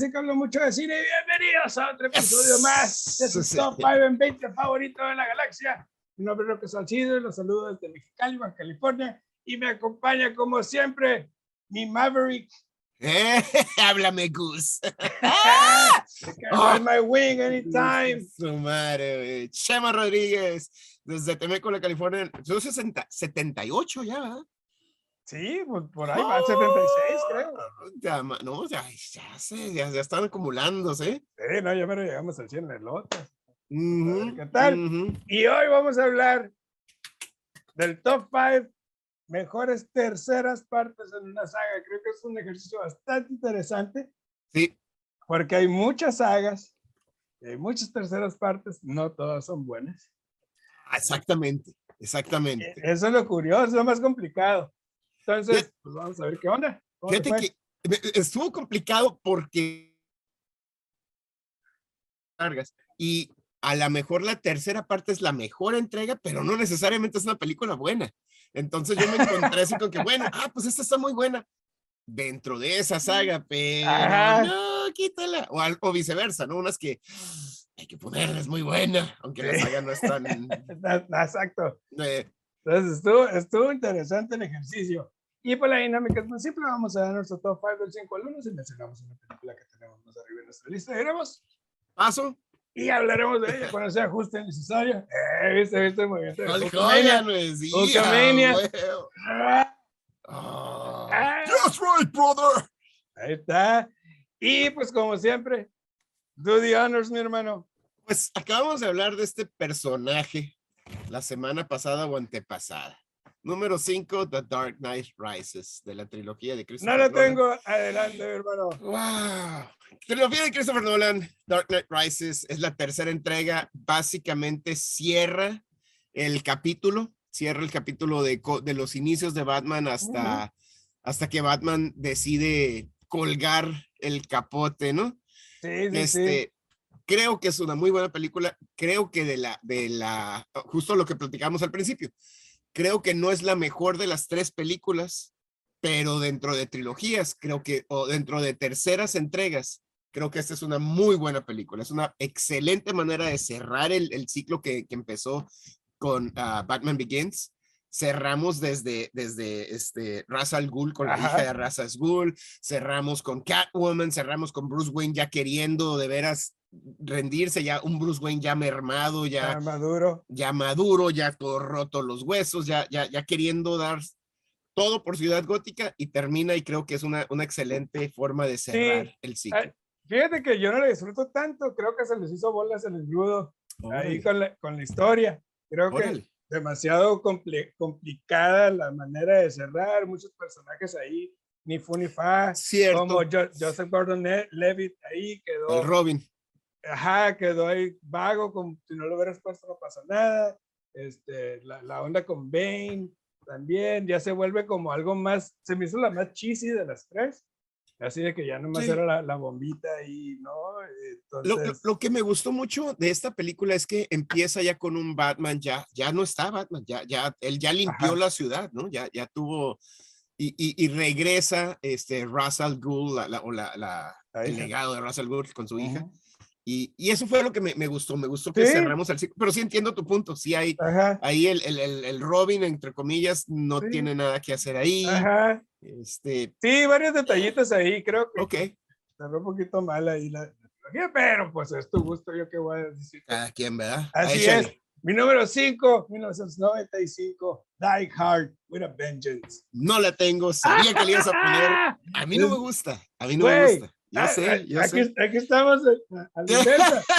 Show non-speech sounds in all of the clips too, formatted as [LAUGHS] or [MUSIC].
de que hablo mucho de cine bienvenidos a otro episodio más de su Top 5 en 20 favorito de la galaxia. Mi nombre es Roque Salcido y los saludo desde Mexicali, Baja California. Y me acompaña, como siempre, mi Maverick. Eh, [LAUGHS] háblame, Gus. [LAUGHS] oh, my wing anytime. Su madre, Chema Rodríguez, desde Temeco, California. Son 60, 78 ya, ¿verdad? Sí, pues por ahí va, 76 creo. Ya, no, ya, ya sé, ya, ya están acumulándose. Sí, no, ya me lo llegamos al 100 en Uh -huh, ¿Qué tal? Uh -huh. Y hoy vamos a hablar del top 5 mejores terceras partes en una saga. Creo que es un ejercicio bastante interesante. Sí. Porque hay muchas sagas, hay muchas terceras partes, no todas son buenas. Exactamente, exactamente. Eso es lo curioso, es lo más complicado. Entonces, pues vamos a ver qué onda. Fíjate que estuvo complicado porque y a lo mejor la tercera parte es la mejor entrega, pero no necesariamente es una película buena. Entonces yo me encontré así con que, bueno, ah, pues esta está muy buena dentro de esa saga, pero Ajá. no, quítala. O, o, viceversa, ¿no? Unas que hay que ponerla, es muy buena, aunque la saga no es tan... [LAUGHS] Exacto. Eh, entonces estuvo, estuvo interesante el ejercicio. Y por la dinámica es muy simple, vamos a dar nuestro top 5 del 5 al 1 si mencionamos una película que tenemos más arriba en nuestra lista. Diremos, paso. Y hablaremos de ella cuando sea justo y necesario. Eh, viste, viste, muy bien. Hulkamania. Hulkamania. Just right, brother. Ahí está. Y pues como siempre, do the honors, mi hermano. Pues acabamos de hablar de este personaje la semana pasada o antepasada. Número 5, The Dark Knight Rises, de la trilogía de Christopher No lo Nolan. tengo. Adelante, hermano. Wow. Trilogía de Christopher Nolan, Dark Knight Rises, es la tercera entrega. Básicamente cierra el capítulo, cierra el capítulo de, de los inicios de Batman hasta, uh -huh. hasta que Batman decide colgar el capote, ¿no? Sí, sí, este, sí creo que es una muy buena película. Creo que de la, de la, justo lo que platicamos al principio, creo que no es la mejor de las tres películas, pero dentro de trilogías, creo que, o dentro de terceras entregas, creo que esta es una muy buena película. Es una excelente manera de cerrar el, el ciclo que, que, empezó con uh, Batman Begins. Cerramos desde, desde este Ra's al Ghul con la Ajá. hija de Ra's al Ghul, cerramos con Catwoman, cerramos con Bruce Wayne ya queriendo de veras rendirse, ya un Bruce Wayne ya mermado, ya, Ya maduro. ya maduro, ya todo roto los huesos, ya, ya, ya queriendo dar todo por Ciudad Gótica y termina y creo que es una, una excelente forma de cerrar el ciclo. Fíjate que yo no le disfruto tanto, creo que se les hizo bolas el grudo ahí con la, con la historia. Creo que órale. demasiado comple- complicada la manera de cerrar, muchos personajes ahí, ni fu ni fa, Cierto, como Jo- Joseph Gordon-Levitt ahí quedó, el Robin. Ajá, quedó ahí vago, como si no lo hubieras puesto no pasa nada, este, la, la onda con Bane también, ya se vuelve como algo más, se me hizo la más cheesy de las tres, así de que ya nomás Sí. era la, la bombita ahí, ¿no? Lo, lo- Entonces, lo que me gustó mucho de esta película es que empieza ya con un Batman, ya, ya no está Batman, ya, ya, él ya limpió Ajá. la ciudad, ¿no? Ya, ya tuvo, y, y, y regresa este Russell Gould, la, la- o la, el legado de Russell Gould con su hija. Y, y eso fue lo que me, me gustó, me gustó que Sí. cerramos el ciclo, pero sí entiendo tu punto, sí hay, Ajá, ahí el, el, el, el Robin, entre comillas, no Sí. tiene nada que hacer ahí, ajá. este, Sí, varios detallitos ahí, creo que ok, ve un poquito mal ahí la, la pero pues es tu gusto, yo qué voy a decir. cada quien, ¿verdad? Así Échale. es. Mi número 5, 1995, Die Hard with a Vengeance. No la tengo, sabía que le ibas a poner. A mí no me gusta, a mí no me Güey, gusta. Ah, sé, ah, aquí, sé. aquí estamos eh, a inversa. [LAUGHS]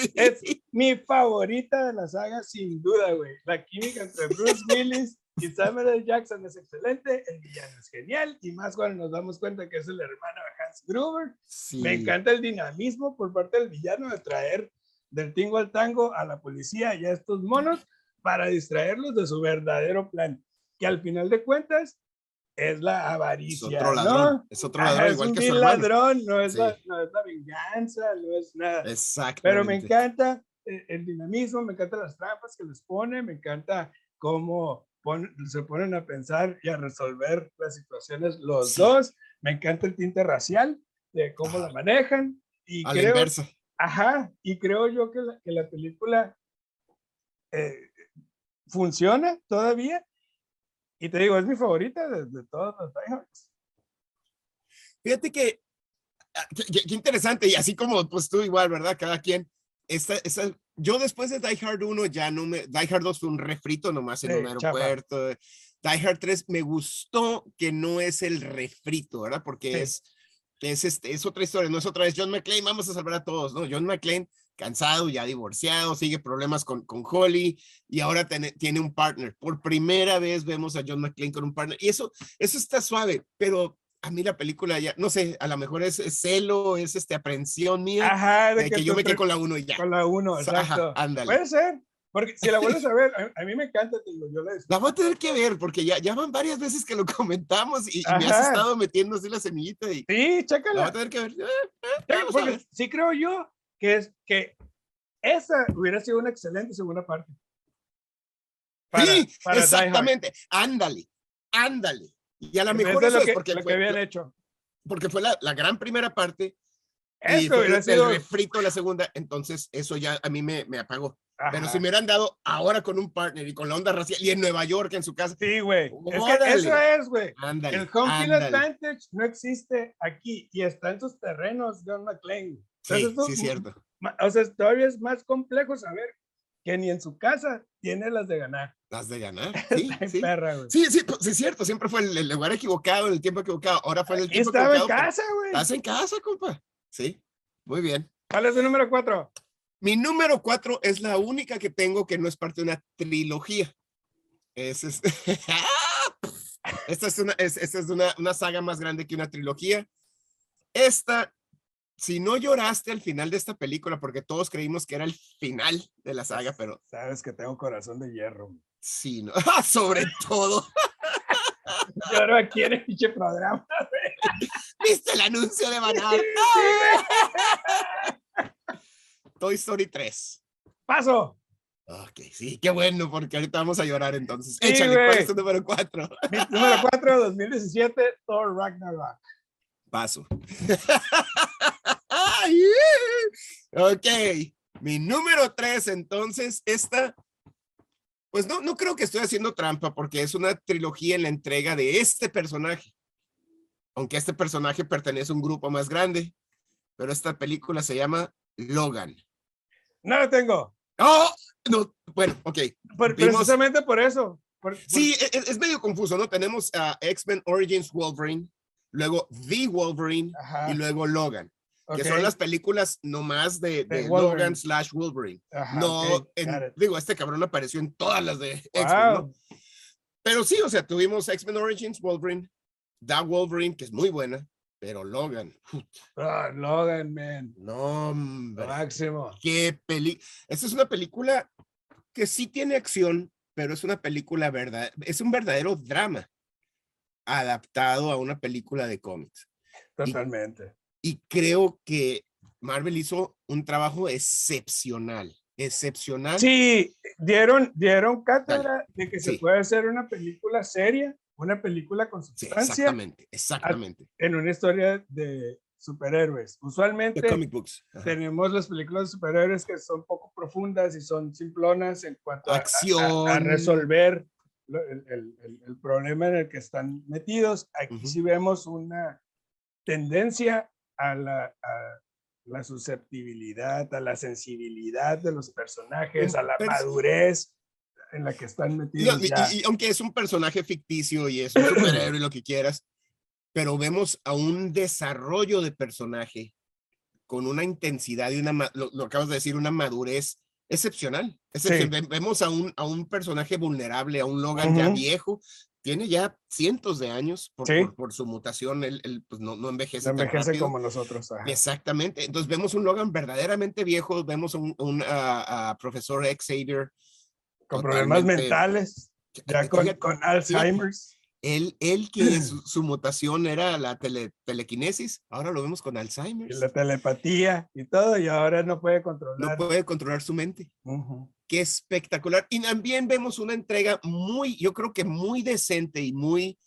Sí. Es mi favorita de la saga, sin duda, güey. La química entre Bruce Willis y Samuel L. Jackson es excelente, el villano es genial, y más cuando nos damos cuenta que es el hermano de Hans Gruber. Sí. Me encanta el dinamismo por parte del villano de traer del tingo al tango a la policía y a estos monos para distraerlos de su verdadero plan, que al final de cuentas es la Es avaricia. otro ¿no? ladrón, es otro Ajá, ladrón es igual que su hermano. ladrón, no es, la, Sí. no es la venganza, no es nada. Exacto. Pero me encanta eh, el dinamismo, me encantan las trampas que les pone, me encanta cómo pon- se ponen a pensar y a resolver las situaciones los Sí. dos. Me encanta el tinte racial, de cómo la manejan. Y A creo, la inversa. Ajá, y creo yo que la, que la película eh, funciona todavía. Y te digo, es mi favorita de, de todas las Die Hards. Fíjate que, ah, qué, interesante, y así como pues tú igual, ¿verdad? Cada quien. Esta, esta, yo después de Die Hard 1 ya no me, Die Hard 2 fue un refrito nomás en Sí, un aeropuerto. Die Hard 3 me gustó que no es el refrito, ¿verdad? Porque Sí. es, es, este, es otra historia, no es otra vez John McClane, vamos a salvar a todos, ¿no? John McClane, cansado, ya divorciado, sigue problemas con, con Holly y ahora tiene, tiene un partner. Por primera vez vemos a John McClane con un partner y eso, eso está suave, pero a mí la película ya, no sé, a lo mejor es, es celo, es este aprensión mía Ajá, de que yo tú me quedé con la uno y ya. con la uno, O sea, ajá, exacto. ándale. Puede ser, porque si la vuelves a ver, a, a mí me encanta, te digo, yo la La voy a tener que ver porque ya, ya van varias veces que lo comentamos y, y me has estado metiendo así la semillita y Sí, la voy a chécala. tener que ver. Eh, eh, Chécala, a porque ver. sí creo yo que es que esa hubiera sido una excelente segunda parte. Para- sí, para exactamente. Ándale, ándale. Y a lo mejor eso lo es que, porque lo que fue, habían hecho. porque fue la, la gran primera parte y Eso fue hubiera el, sido. refrito la segunda, entonces eso ya a mí me, me apagó. Pero si me hubieran dado ahora con un partner y con la onda racial y en Nueva York, en su casa, Sí, güey. Es que eso es, güey. El home field advantage no existe aquí y está en sus terrenos, John McClane. Sí, Entonces, sí, es cierto. O sea, todavía es más complejo saber que ni en su casa tiene las de ganar. Las de ganar. [LAUGHS] Sí, sí. perra. Sí, sí, pues, sí, es cierto. Siempre fue el, lugar equivocado, en el tiempo equivocado. Ahora fue en el tiempo estaba en equivocado. pero casa, güey. Estás en casa, compa. Sí, muy bien. ¿Cuál es el número cuatro? Mi número cuatro es la única que tengo que no es parte de una trilogía. Es, es- [LAUGHS] esta es, una, es, esta es una, una saga más grande que una trilogía. Esta, si no lloraste al final de esta película, porque todos creímos que era el final de la saga, pero Sabes que tengo corazón de hierro. sí, ¿no? [LAUGHS] Sobre todo. [LAUGHS] Lloro aquí en el pinche programa. ¿Viste el anuncio de güey. [LAUGHS] Toy Story 3. Paso. Ok, sí, qué bueno, porque ahorita vamos a llorar entonces. Sí, Échale, ¿cuál es tu número 4? Mi número cuatro, 2017, Thor Ragnarok. Paso. Ok, mi número 3, entonces, esta, pues no, no creo que estoy haciendo trampa porque es una trilogía en la entrega de este personaje. Aunque este personaje pertenece a un grupo más grande, pero esta película se llama Logan. No lo tengo. Oh, no, bueno, ok. Por- Vimos- precisamente por eso. Por- por- Sí, e- e- es, medio confuso, ¿no? Tenemos a X-Men Origins Wolverine, luego The Wolverine Ajá, y luego Logan, que son las películas nomás de, De de. Logan slash Wolverine. ajá, no, ok, en- digo, este cabrón apareció en todas las de [LAUGHS] X-Men, ¿no? Pero sí, o sea, tuvimos X-Men Origins Wolverine, The Wolverine, que es muy buena, pero Logan, Ah, Logan, man. no, hombre, Máximo. qué peli. Esta es una película que sí tiene acción, pero es una película verdad, es un verdadero drama adaptado a una película de cómics. Totalmente. Y creo que Marvel hizo un trabajo excepcional, excepcional. Sí, dieron, dieron cátedra de que se Sí. puede hacer una película seria, una película con Sí, sustancia exactamente, exactamente. en una historia de superhéroes. Usualmente comic books. Tenemos las películas de superhéroes que son poco profundas y son simplonas en cuanto a- a- a, a Acción. resolver el, el- el- problema en el que están metidos. Aquí Ujú. sí vemos una tendencia a la, a la susceptibilidad, a la sensibilidad de los personajes, a la madurez en la que están metidos. y- ya. y aunque es un personaje ficticio y es un superhéroe lo que quieras, pero vemos a un desarrollo de personaje con una intensidad y una, lo, lo acabas de decir, una madurez excepcional. Excepcion- ve- Vemos a un, a un personaje vulnerable, a un Logan ya viejo, tiene ya cientos de años por, Sí. por, por su mutación, él, él, pues, no, no envejece. No tan envejece rápido. como nosotros. ajá. Exactamente. Entonces vemos un Logan verdaderamente viejo, vemos un, un ah, ah, profesor Xavier. Con problemas mentales, ya con, con [LAUGHS] Alzheimer's. Él, él que su, [CLEARS THROAT] su mutación era la tele- telequinesis, ahora lo vemos con Alzheimer. y la telepatía y todo, y ahora no puede No controlar. puede controlar su mente. Ujú. Qué espectacular. Y también vemos una entrega muy, yo creo que muy decente y muy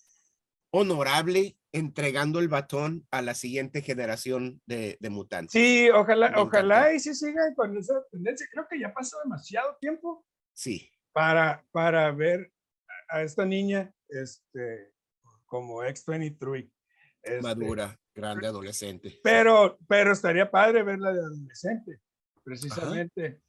honorable entregando el batón a la siguiente generación de, de mutantes. Sí, ojalá, ojalá y sí sigan con esa tendencia. Creo que ya pasó demasiado tiempo. Sí. Para, para ver a esta niña este, como X-23. Este, Madura, grande, adolescente. Pero, pero estaría padre verla de adolescente, precisamente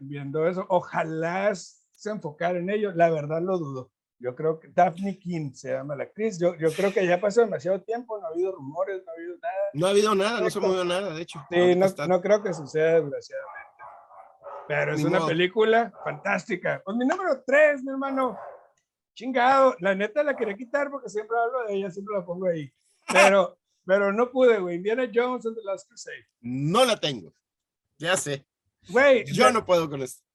viendo eso. Ojalá se enfocara en ello. La verdad lo dudo. Yo creo que Daphne King se llama la actriz. Yo, yo creo que ya pasó demasiado tiempo, no ha habido rumores, no ha habido nada. No ha habido nada, no se movió nada, de hecho. Sí, no, no, creo que suceda desgraciadamente. Pero es una película fantástica. Pues mi número tres, mi hermano. Chingado, la neta la quería quitar porque siempre hablo de ella, siempre la pongo ahí. Pero, [LAUGHS] pero no pude, güey. Indiana Jones and the Last Crusade. No la tengo. Ya sé. Güey. Yo no puedo con esto.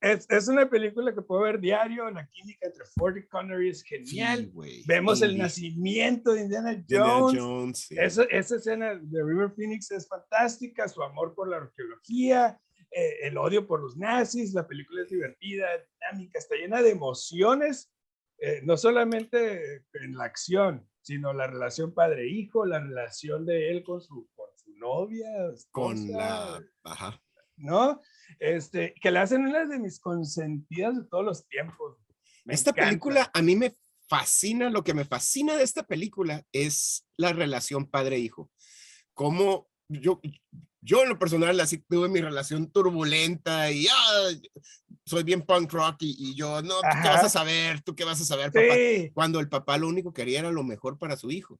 Es, es, una película que puedo ver diario. La química entre Ford y Connery es genial. Vemos el nacimiento de Indiana Jones. esa, esa, escena de River Phoenix es fantástica. Su amor por la arqueología, eh, el odio por los nazis. La película es divertida, dinámica, está llena de emociones. Eh, no solamente en la acción, sino la relación padre-hijo, la relación de él con su, con su novia. con la. Ajá. ¿No? Este, que le hacen una de mis consentidas de todos los tiempos. esta película a mí me fascina, lo que me fascina de esta película es la relación padre-hijo. Como yo, yo en lo personal así tuve mi relación turbulenta y ah, soy bien punk rock y, yo, no, ¿tú qué vas a saber? ¿Tú qué vas a saber, papá? Cuando el papá lo único que quería era lo mejor para su hijo.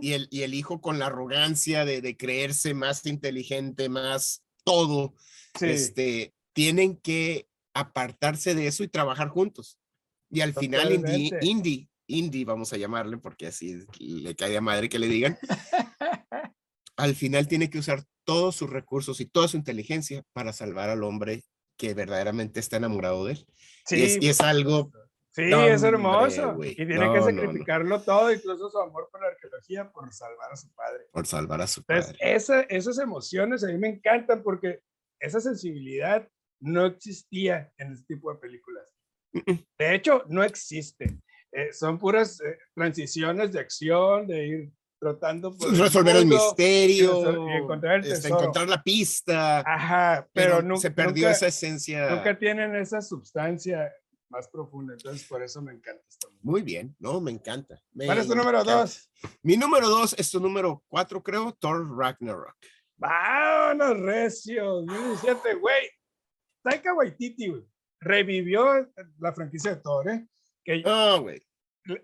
y, el, y el hijo con la arrogancia de, de creerse más inteligente, más todo, este, tienen que apartarse de eso y trabajar juntos. Y al final, Indy, Indy, Indy, vamos a llamarle porque así le cae a madre que le digan. [LAUGHS] al final tiene que usar todos sus recursos y toda su inteligencia para salvar al hombre que verdaderamente está enamorado de él. Sí, y, es, algo... Sí, es hermoso. y tiene que sacrificarlo todo, incluso su amor por la arqueología, por salvar a su padre. Por salvar a su padre. Entonces, esas emociones a mí me encantan porque esa sensibilidad no existía en este tipo de películas. De hecho, no existe. Eh, son puras eh, transiciones de acción, de ir trotando por resolver el, misterio, encontrar, el este, encontrar, la pista. Ajá, pero, se perdió esa esencia. Nunca tienen esa sustancia más profunda, entonces por eso me encanta esto. Muy bien, no, me encanta. ¿Cuál es tu número dos? Mi número dos es tu número cuatro, creo, Thor Ragnarok. Vámonos, recio. 2017, güey. Taika Waititi, güey, revivió la franquicia de Thor, ¿eh? Que, oh, güey.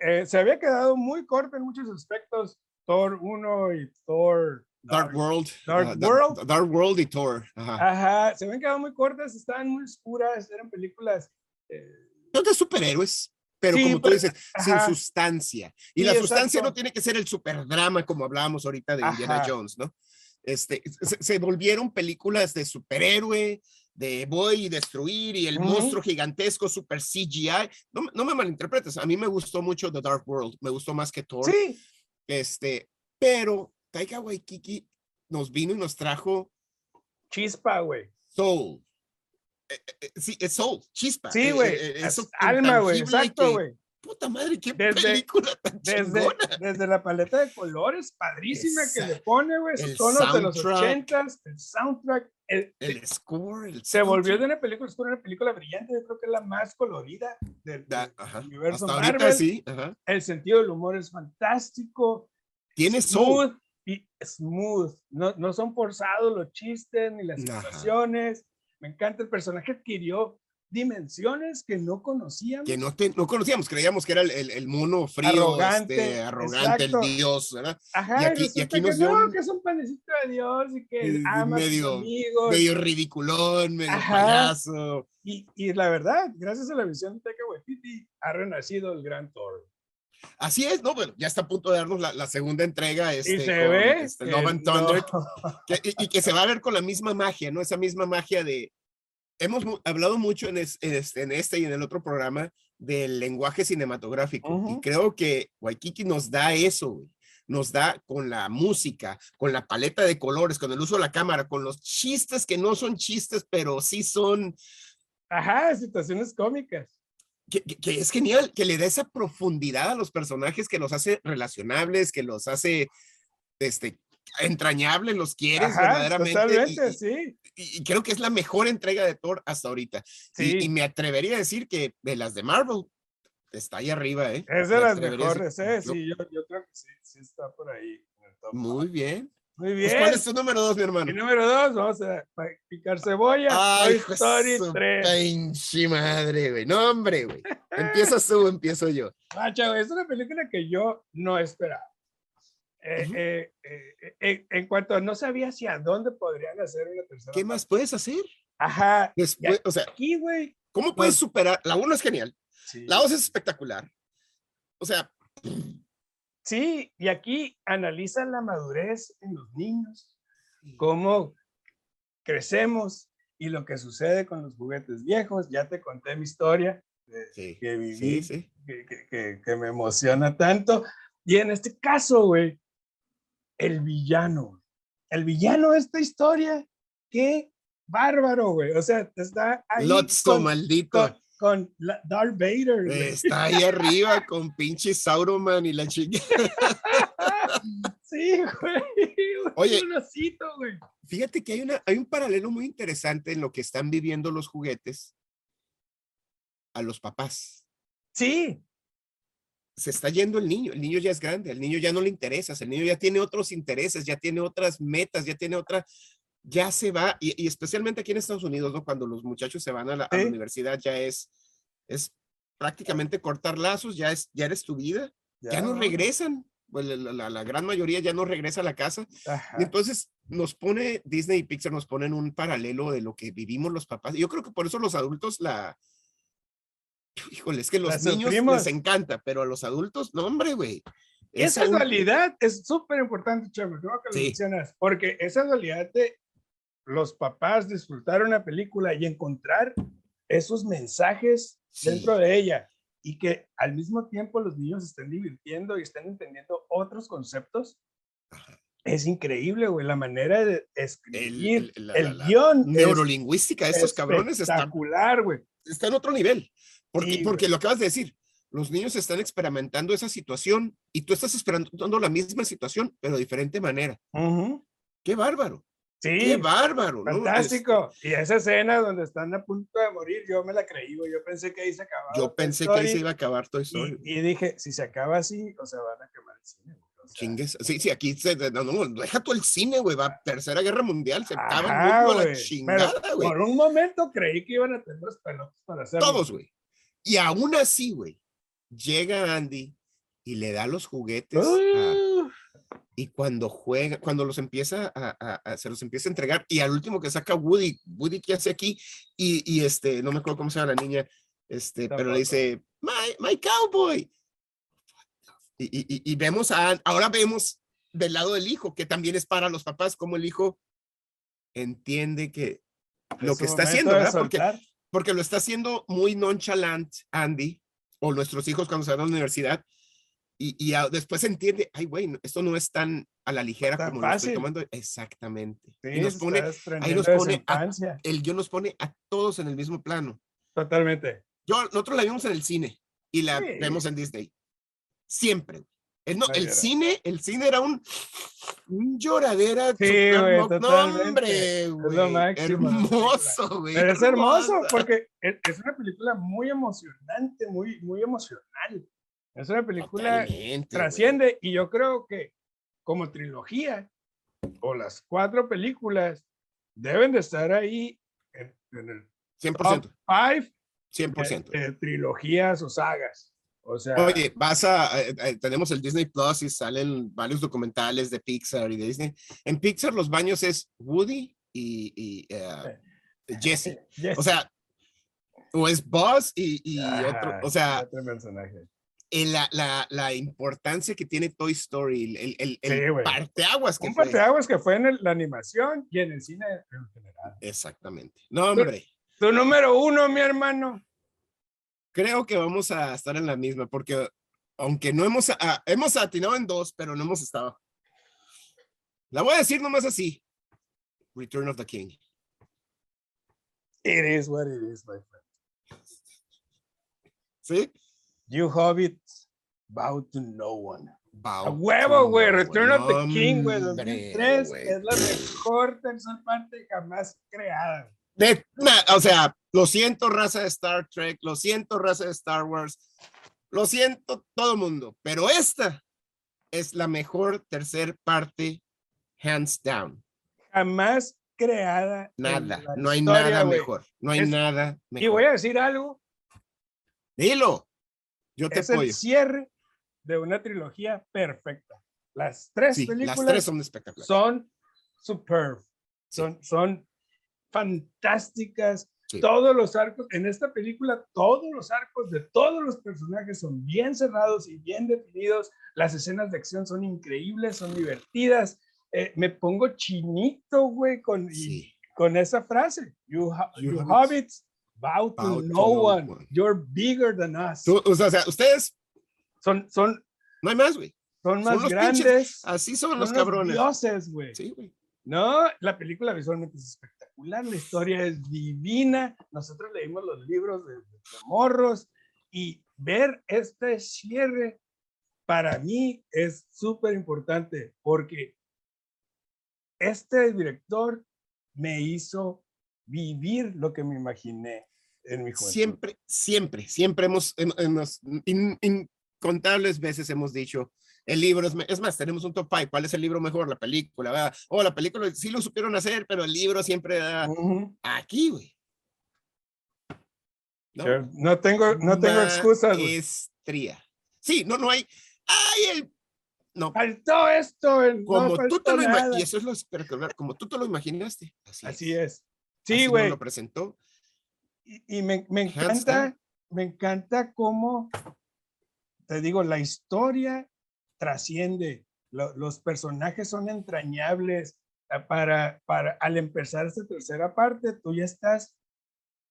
Eh, se había quedado muy corto en muchos aspectos. Thor 1 y Thor. Dark World. Dark World. Dark World y Thor. Ajá. Ajá. Se habían quedado muy cortas, estaban muy oscuras, eran películas. Eh... De superhéroes pero como tú dices, sin sustancia. Y la sustancia no tiene que ser el superdrama como hablábamos ahorita de Indiana Jones, ¿no? Este, se, volvieron películas de superhéroe, de voy y destruir y el monstruo gigantesco, super CGI. No, no, me malinterpretes, a mí me gustó mucho The Dark World, me gustó más que Thor. Sí. Este, pero Taika Waititi nos vino y nos trajo chispa, güey. Soul. Eh, eh, eh, sí, es soul, chispa. Sí, güey. alma, güey. Exacto, güey puta madre, qué película tan desde, desde la paleta de colores, padrísima que le pone, güey, sus tonos de los ochentas, el soundtrack, el, el score, se volvió de una película oscura una película brillante, yo creo que es la más colorida del, universo Marvel. sí, El sentido del humor es fantástico. Tiene smooth y smooth, no, no son forzados los chistes ni las situaciones. Me encanta el personaje adquirió dimensiones que no conocíamos. Que no, no conocíamos, creíamos que era el, el, mono frío, arrogante, arrogante el dios, ¿verdad? Ajá, y aquí, y aquí nos que no, que es un panecito de Dios y que ama medio, amigos. Medio ridiculón, medio payaso. Y, y, la verdad, gracias a la visión de Teca ha renacido el gran Thor. Así es, ¿no? Bueno, ya está a punto de darnos la, la segunda entrega. Este, y se ve. Este, Love and Thunder. y, y, que se va a ver con la misma magia, ¿no? Esa misma magia de, hemos hablado mucho en, este, en, este, y en el otro programa del lenguaje cinematográfico y creo que Waikiki nos da eso, nos da con la música, con la paleta de colores, con el uso de la cámara, con los chistes que no son chistes, pero sí son... Ajá, situaciones cómicas. Que, es genial, que le da esa profundidad a los personajes, que los hace relacionables, que los hace este, entrañables, los quieres verdaderamente. Totalmente, sí. Y, creo que es la mejor entrega de Thor hasta ahorita. Y, me atrevería a decir que de las de Marvel, está ahí arriba, ¿eh? Es de las mejores, ¿eh? Sí, yo, yo, creo que sí, sí está por ahí. Muy bien. Muy bien. ¿Cuál es tu número dos, mi hermano? Mi número dos, vamos a picar cebolla. Ay, Toy Story 3. Pinche madre, güey. No, hombre, güey. Empiezas tú, [LAUGHS] empiezo yo. Macha, es una película que yo no esperaba. Eh, eh, eh, en cuanto a no sabía hacia dónde podrían hacer una tercera. ¿Qué más puedes hacer? Ajá. Después, o sea, aquí, güey. ¿Cómo puedes superar? La uno es genial. La dos es espectacular. O sea, Sí, y aquí analiza la madurez en los niños, cómo crecemos y lo que sucede con los juguetes viejos. Ya te conté mi historia que viví, Que, que, me emociona tanto. Y en este caso, güey, el villano, el villano de esta historia, qué bárbaro, güey. O sea, está ahí. Lotso, maldito con Darth Vader. Está ahí arriba con pinche Sauroman y la chica. [LAUGHS] sí, güey. Oye, güey. Fíjate que hay, una, hay un paralelo muy interesante en lo que están viviendo los juguetes a los papás. Sí. Se está yendo el niño, el niño ya es grande, el niño ya no le interesa, el niño ya tiene otros intereses, ya tiene otras metas, ya tiene otra, ya se va, y, especialmente aquí en Estados Unidos, ¿no? Cuando los muchachos se van a la, universidad, ya es, es prácticamente cortar lazos, ya, es, ya eres tu vida, ya, no regresan, pues, la, gran mayoría ya no regresa a la casa. Entonces nos pone, Disney y Pixar nos ponen un paralelo de lo que vivimos los papás. Yo creo que por eso los adultos la... Híjole, es que los niños les encanta, pero a los adultos, no, hombre, güey. Esa dualidad es súper importante, Chavo, creo que lo mencionas, porque esa dualidad de los papás disfrutar una película y encontrar esos mensajes dentro de ella y que al mismo tiempo los niños estén divirtiendo y estén entendiendo otros conceptos. Es increíble, güey, la manera de escribir el, guion. Neurolingüística de estos cabrones está espectacular, güey. Está en otro nivel. Porque, porque lo acabas de decir, los niños están experimentando esa situación y tú estás experimentando la misma situación, pero de diferente manera. Qué bárbaro. Sí. Qué bárbaro. Fantástico. Y esa escena donde están a punto de morir, yo me la creí, yo pensé que ahí se acababa. Yo pensé que ahí se iba a acabar todo eso. Y, dije, si se acaba así, o sea, van a quemar el cine. Chingues. Sí, sí, aquí se, no, no, deja todo el cine, güey, va Tercera Guerra Mundial, se acaba el la chingada, güey. Por un momento creí que iban a tener los pelotas para hacerlo. Todos, güey. Y aún así, güey, llega Andy y le da los juguetes y cuando juega, cuando los empieza a, se los empieza a entregar y al último que saca Woody, Woody que hace aquí y, y este, no me acuerdo cómo se llama la niña, este, pero le dice, my, my cowboy. Y, y, y, vemos a, ahora vemos del lado del hijo, que también es para los papás, como el hijo entiende que lo que está haciendo, ¿verdad? Porque, porque lo está haciendo muy nonchalant, Andy, o nuestros hijos cuando se van a la universidad, y, y después se entiende, ay, güey, esto no es tan a la ligera como lo estoy tomando. Exactamente. y nos pone, ahí nos pone, el yo nos pone a todos en el mismo plano. Totalmente. Yo, nosotros la vimos en el cine y la vemos en Disney. Siempre. El, no, el cine, el cine era un, un lloradera. Sí, güey, no, hombre, güey. Hermoso, güey. es hermoso porque es una película muy emocionante, muy, muy emocional. Es una película trasciende y yo creo que como trilogía o las cuatro películas deben de estar ahí en, el 100%. 5 100%. trilogías o sagas. O sea, Oye, vas a, eh, eh, tenemos el Disney Plus y salen varios documentales de Pixar y de Disney. En Pixar los baños es Woody y, eh, [LAUGHS] Jesse. O sea, o es Buzz y, otro, o sea, otro personaje la, la, la, importancia que tiene Toy Story, el, el, el parteaguas que Un fue. parteaguas que fue en la animación y en el cine en general. Exactamente. No, hombre. Tu, número uno, mi hermano. Creo que vamos a estar en la misma, porque aunque no hemos, hemos atinado en dos, pero no hemos estado. La voy a decir nomás así. Return of the King. It is what it is, my friend. ¿Sí? You Hobbits, Bow to No One. Bow A huevo, güey. Return of the. King, güey. Hombre, 2003 güey. es la mejor tercera parte jamás creada. De- na- o sea, lo siento, raza de Star Trek, lo siento, raza de Star Wars, lo siento, todo el mundo, pero esta es la mejor tercer parte, hands down. Jamás creada. Nada, no hay historia, nada güey. mejor, no hay Es- nada Y mejor. voy a decir algo. Dilo, yo te Es apoyo. el cierre de una trilogía perfecta. Las tres Sí, películas las tres son espectaculares. son superb, son, son fantásticas. Sí. Todos los arcos, en esta película, todos los arcos de todos los personajes son bien cerrados y bien definidos. Las escenas de acción son increíbles, son divertidas. Eh, me pongo chinito, güey, con, y- Sí. con esa frase. You, ha- You you hobbits, bow to bow to no, no one. one. You're bigger than us. Tú- o sea, ustedes, Son, son, no hay más, güey. son Son más pinches- grandes. Así son son los los cabrones. dioses, güey. Sí, güey. No, la película visualmente es espectacular, la historia es divina. Nosotros leímos los libros de, de morros y ver este cierre para mí es súper importante porque este director me hizo vivir lo que me imaginé en mi juventud. Siempre, siempre, siempre hemos, hem- hemos in- incontables veces hemos dicho, el libro es, más, tenemos un top five, ¿cuál es el libro mejor? La película, ¿verdad? Oh, la película sí lo supieron hacer, pero el libro siempre da aquí, güey. No, No tengo, no tengo excusas. Maestría. Sí, no, no hay, ay, el, no, Faltó esto. el- no como tú te faltó lo nada. y eso es lo espectacular, como tú te lo imaginaste, así, Así es. es. Sí, güey. lo presentó. Y, y me, encanta, me encanta cómo, te digo, la historia trasciende. lo- los personajes son entrañables. eh, Para, para, al empezar esta tercera parte, tú ya estás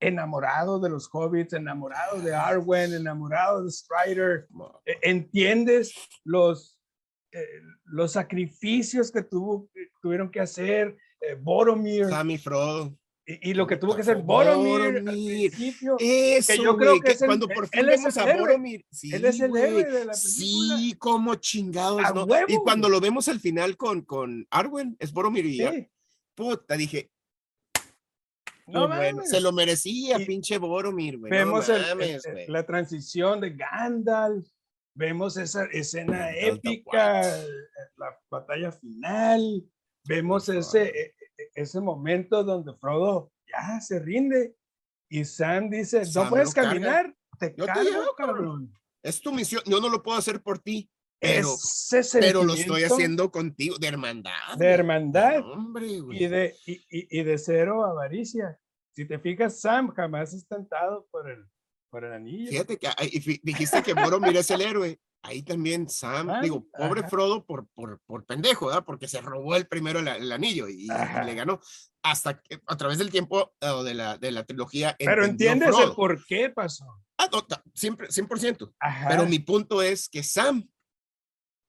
enamorado de los hobbits, enamorado de Arwen, enamorado de Strider. Eh, entiendes los, eh, los sacrificios que tuvo, que tuvieron que hacer eh, Boromir Sammy Frodo. Y, y lo que tuvo que hacer Boromir, al Boromir. principio. Eso, yo creo que el- cuando por fin vemos a. Boromir. Sí, Él es el héroe de la película. Sí, como chingados, A ¿no? huevo, y cuando lo vemos al final con, con Arwen, es Boromir y ya, puta, dije, no bueno, se lo merecía, Y pinche Boromir, güey. Vemos mames, el- la transición de Gandalf, vemos esa escena épica, la batalla final, vemos ese, ese momento donde Frodo ya se rinde y Sam dice, Sam no puedes lo carga. caminar, te Yo te cargo, llevo, cabrón. Es tu misión, yo no lo puedo hacer por ti, pero, pero lo estoy haciendo contigo, de hermandad. de hermandad. Hombre, güey. y de, y, y- y de cero avaricia. Si te fijas, Sam jamás es tentado por el, por el anillo. Fíjate que y dijiste que Boromir es el héroe. Ahí también Sam, Ah, digo, pobre ajá. Frodo por, por, por pendejo, ¿verdad? Porque se robó el primero el, el anillo y, le ganó. Hasta que a través del tiempo eh, o de la, de la trilogía. Pero entiendes el por qué pasó. Ah, no, siempre, 100%. Ajá. Pero mi punto es que Sam,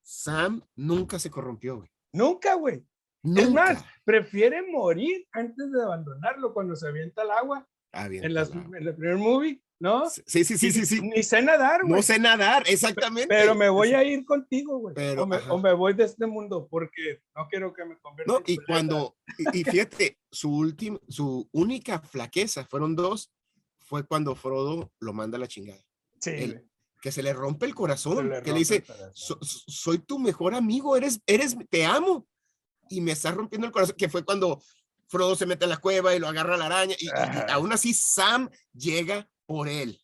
Sam nunca se corrompió, güey. Nunca, güey. Nunca. Es más, prefiere morir antes de abandonarlo cuando se avienta al agua Ah, bien, en, las, en el primer movie, ¿no? Sí, sí, sí, sí, sí. Ni sé nadar, güey. No sé nadar, exactamente. pero me voy a ir contigo, güey. Pero, O, me- ajá. o me voy de este mundo porque no quiero que me convierta No, y cuando, y, y fíjate, su última, su única flaqueza, fueron dos, fue cuando Frodo lo manda a la chingada. Sí, el- güey, Que se le rompe el corazón, le que le dice, el corazón. "So- so- soy tu mejor amigo, eres, eres, te amo. Y me estás rompiendo el corazón, que fue cuando Frodo se mete a la cueva y lo agarra la araña, y, y- aún así Sam llega por él.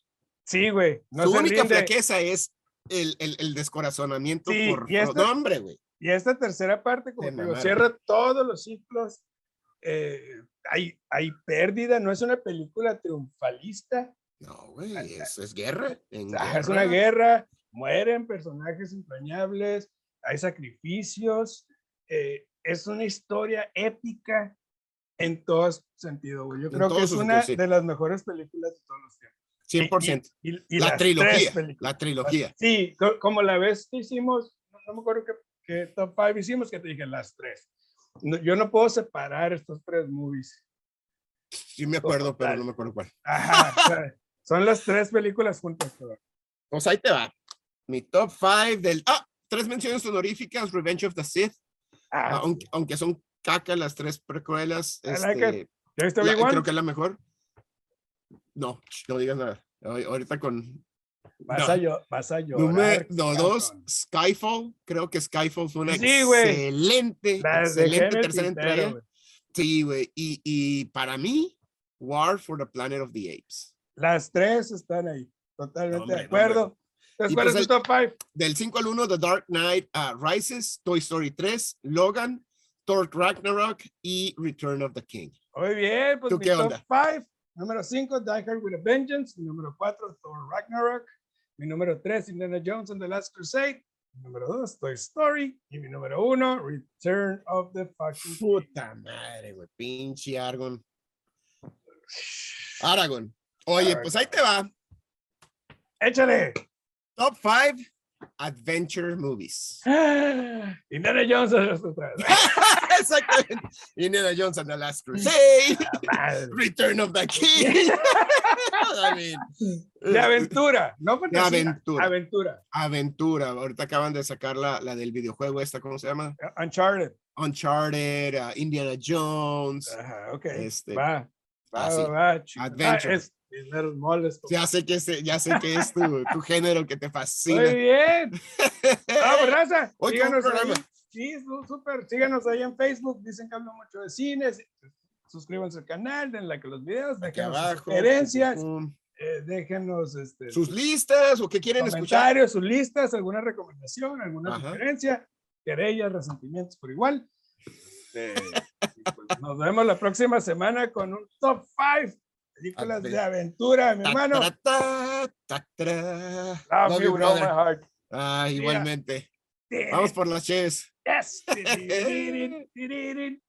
Sí, güey. No su única rinde. flaqueza es el, el, el descorazonamiento Sí, por y esta- Frodo. No, hombre, güey. Y esta tercera parte, como mamaron. cierra todos los ciclos. eh, hay, hay pérdida, no es una película triunfalista, No, güey, es, es guerra. en ajá, es una guerra, mueren personajes entrañables, hay sacrificios, eh, es una historia épica en todo sentido, güey. Yo En creo que es una sí. de las mejores películas de todos los tiempos. 100%. Y, y- y la trilogía, la trilogía. Sí, co- como la vez que hicimos, no, me acuerdo qué, qué top 5 hicimos, que te dije las tres. No, yo no puedo separar estos tres movies. Sí me acuerdo, pero Total. no me acuerdo cuál. Ajá, son las tres películas juntas. pero Pues ahí te va. Mi top five del. Ah, tres menciones honoríficas: Revenge of the Sith. Ah, aunque, aunque son caca las tres precuelas. Like Este, ¿Ya viste la- Obi-Wan? creo que es la mejor no, no digas nada. Ahorita con. Vas, no. a, vas a llorar. Número no, dos, Skyfall. Creo que Skyfall fue una sí, excelente, excelente tercera tintero, entrega. Wey. Sí, güey. Y, y para mí, War for the Planet of the Apes. Las tres están ahí. Totalmente de acuerdo. Hombre. ¿Te pues el, top five? Del 5 al 1, The Dark Knight uh, Rises, Toy Story 3, Logan, Thor Ragnarok y Return of the King. Muy bien, pues ¿Tú mi qué top 5 Número 5, Die Hard with a Vengeance. Mi número 4, Thor Ragnarok. Mi número 3, Indiana Jones and the Last Crusade. Mi número 2, Toy Story. Y mi número 1, Return of the fucking King. Puta madre, güey. Pinche Argon. Aragon. Oye, pues ahí te va. Échale. Top 5 Adventure Movies. [GASPS] Indiana Jones. [LAUGHS] Exactamente. Indiana Jones and the Last Crusade. Return of the King. [LAUGHS] I mean, De aventura, no fantasía, aventura. Aventura. aventura. Ahorita acaban de sacar la, la del videojuego esta, ¿cómo se llama? Uncharted. Uncharted, uh, Indiana Jones. Ajá, ok. Este, va. Va, va. Adventure. Ah, es Moles. Ya sé que es, ya sé que es tu, [LAUGHS] tu género que te Muy fascina. bien. Vamos, [LAUGHS] raza. Hoy qué Síganos ahí. Sí, súper. Síganos ahí en Facebook. Dicen que hablo mucho de cines. Suscríbanse al canal, den like a los videos, sus abajo. sugerencias, eh, déjenos este, Sus listas o qué quieren escuchar. comentarios, sus listas, alguna recomendación, alguna Ajá. sugerencia, querellas, resentimientos por igual. [LAUGHS] Este, pues nos vemos la próxima semana con un top 5 películas de aventura, mi hermano. ta, ta, ta, ta. Love you brother. my heart. Ah, igualmente. Vamos por las cheves. Yes. [LAUGHS]